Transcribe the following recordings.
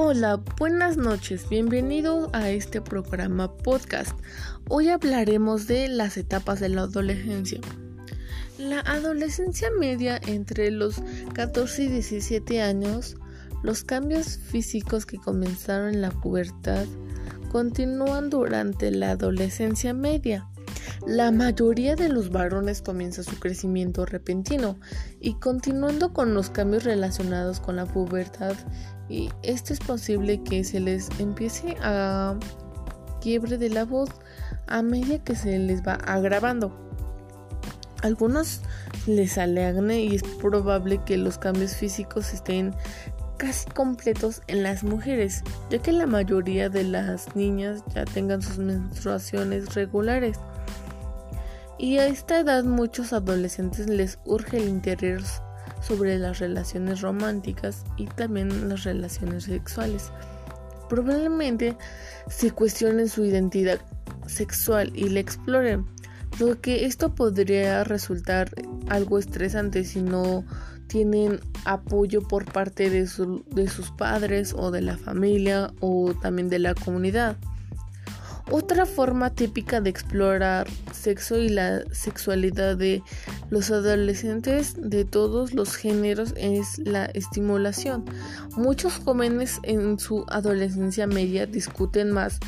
Hola, buenas noches, bienvenido a este programa podcast. Hoy hablaremos de las etapas de la adolescencia. La adolescencia media entre los 14 y 17 años, los cambios físicos que comenzaron en la pubertad continúan durante la adolescencia media. La mayoría de los varones comienza su crecimiento repentino y continuando con los cambios relacionados con la pubertad y esto es posible que se les empiece a quiebre de la voz a medida que se les va agravando. algunos les sale acné y es probable que los cambios físicos estén casi completos en las mujeres, ya que la mayoría de las niñas ya tengan sus menstruaciones regulares. Y a esta edad muchos adolescentes les urge el interior sobre las relaciones románticas y también las relaciones sexuales. Probablemente se cuestionen su identidad sexual y la exploren, lo que esto podría resultar algo estresante si no tienen apoyo por parte de, de sus padres o de la familia o también de la comunidad. Otra forma típica de explorar sexo y la sexualidad de los adolescentes de todos los géneros es la estimulación. Muchos jóvenes en su adolescencia media discuten más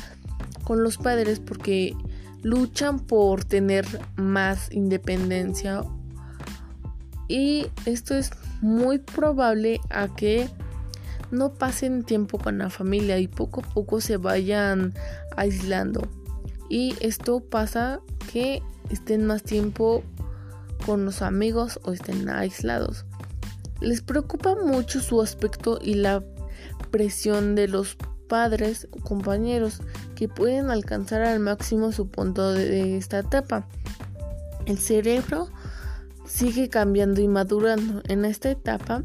con los padres porque luchan por tener más independencia y esto es muy probable a que no pasen tiempo con la familia y poco a poco se vayan aislando. Y esto pasa que estén más tiempo con los amigos o estén aislados. Les preocupa mucho su aspecto y la presión de los padres o compañeros que pueden alcanzar al máximo su punto de esta etapa. El cerebro sigue cambiando y madurando en esta etapa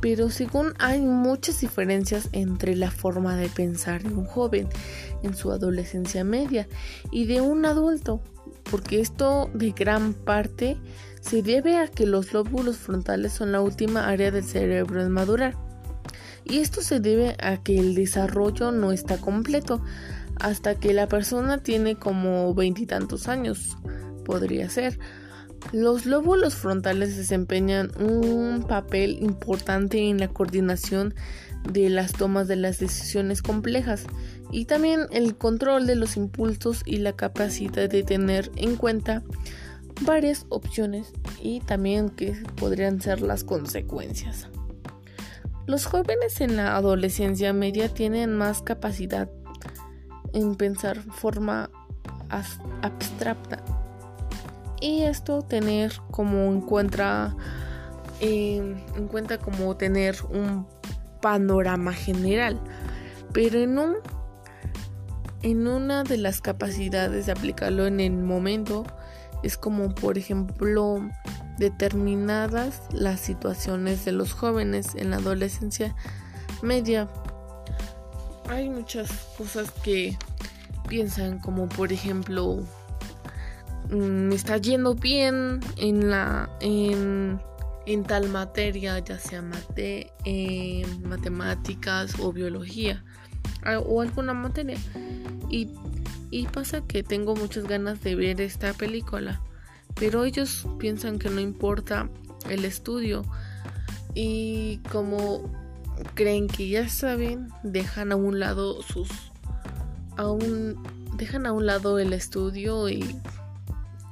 pero según hay muchas diferencias entre la forma de pensar de un joven en su adolescencia media y de un adulto, porque esto de gran parte se debe a que los lóbulos frontales son la última área del cerebro en madurar. Y esto se debe a que el desarrollo no está completo hasta que la persona tiene como veintitantos años, podría ser los lóbulos frontales desempeñan un papel importante en la coordinación de las tomas de las decisiones complejas y también el control de los impulsos y la capacidad de tener en cuenta varias opciones y también que podrían ser las consecuencias. Los jóvenes en la adolescencia media tienen más capacidad en pensar forma abstracta y esto tener como encuentra eh, en cuenta como tener un panorama general pero en un en una de las capacidades de aplicarlo en el momento es como por ejemplo determinadas las situaciones de los jóvenes en la adolescencia media hay muchas cosas que piensan como por ejemplo me mm, está yendo bien en la en, tal materia, ya sea mate, matemáticas o biología o alguna materia. Y pasa que tengo muchas ganas de ver esta película, pero ellos piensan que no importa el estudio y como creen que ya saben, dejan a un lado sus a dejan a un lado el estudio y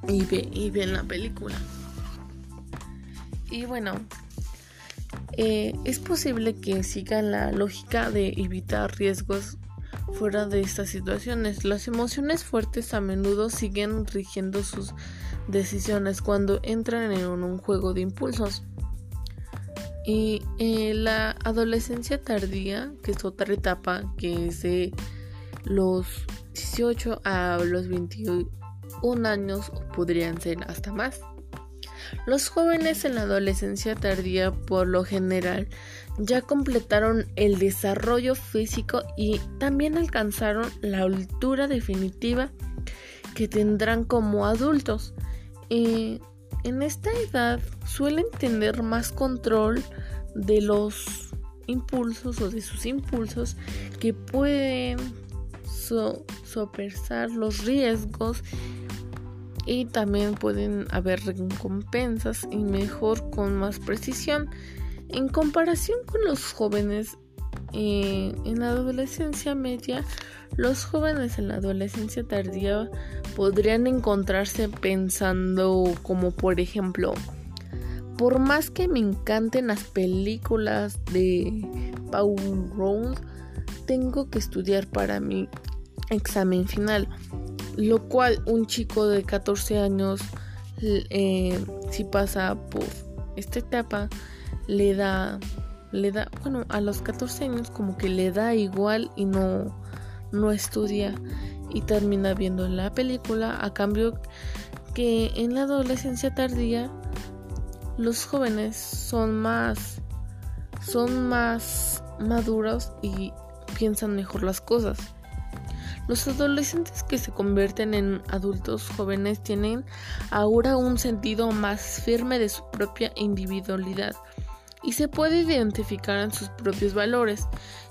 y, ve, y ven la película. Y bueno, eh, es posible que sigan la lógica de evitar riesgos fuera de estas situaciones. Las emociones fuertes a menudo siguen rigiendo sus decisiones cuando entran en un juego de impulsos. Y eh, la adolescencia tardía, que es otra etapa que es de los 18 a los 21 un años podrían ser hasta más. Los jóvenes en la adolescencia tardía por lo general ya completaron el desarrollo físico y también alcanzaron la altura definitiva que tendrán como adultos. Y en esta edad suelen tener más control de los impulsos o de sus impulsos que pueden sopesar los riesgos y también pueden haber recompensas y mejor con más precisión. En comparación con los jóvenes eh, en la adolescencia media los jóvenes en la adolescencia tardía podrían encontrarse pensando como por ejemplo por más que me encanten las películas de Paul Round tengo que estudiar para mi examen final lo cual un chico de 14 años eh, si pasa por esta etapa le da le da bueno a los 14 años como que le da igual y no no estudia y termina viendo la película a cambio que en la adolescencia tardía los jóvenes son más son más maduros y piensan mejor las cosas. Los adolescentes que se convierten en adultos jóvenes tienen ahora un sentido más firme de su propia individualidad y se puede identificar en sus propios valores.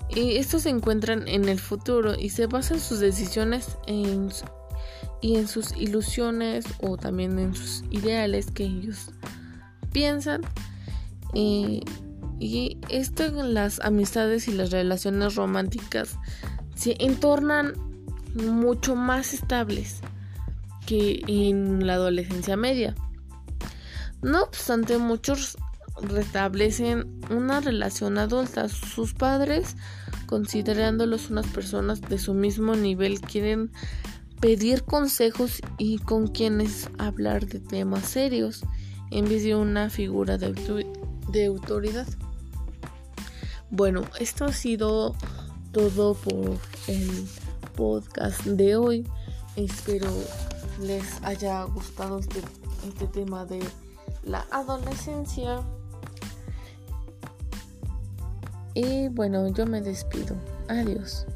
Y estos se encuentran en el futuro y se basan sus decisiones y en sus ilusiones o también en sus ideales que ellos piensan. y esto en las amistades y las relaciones románticas se entornan mucho más estables que en la adolescencia media. No obstante, muchos restablecen una relación adulta. Sus padres, considerándolos unas personas de su mismo nivel, quieren pedir consejos y con quienes hablar de temas serios en vez de una figura de, de autoridad. Bueno, esto ha sido todo por el podcast de hoy. Espero les haya gustado este, este tema de la adolescencia. Y bueno, yo me despido. Adiós.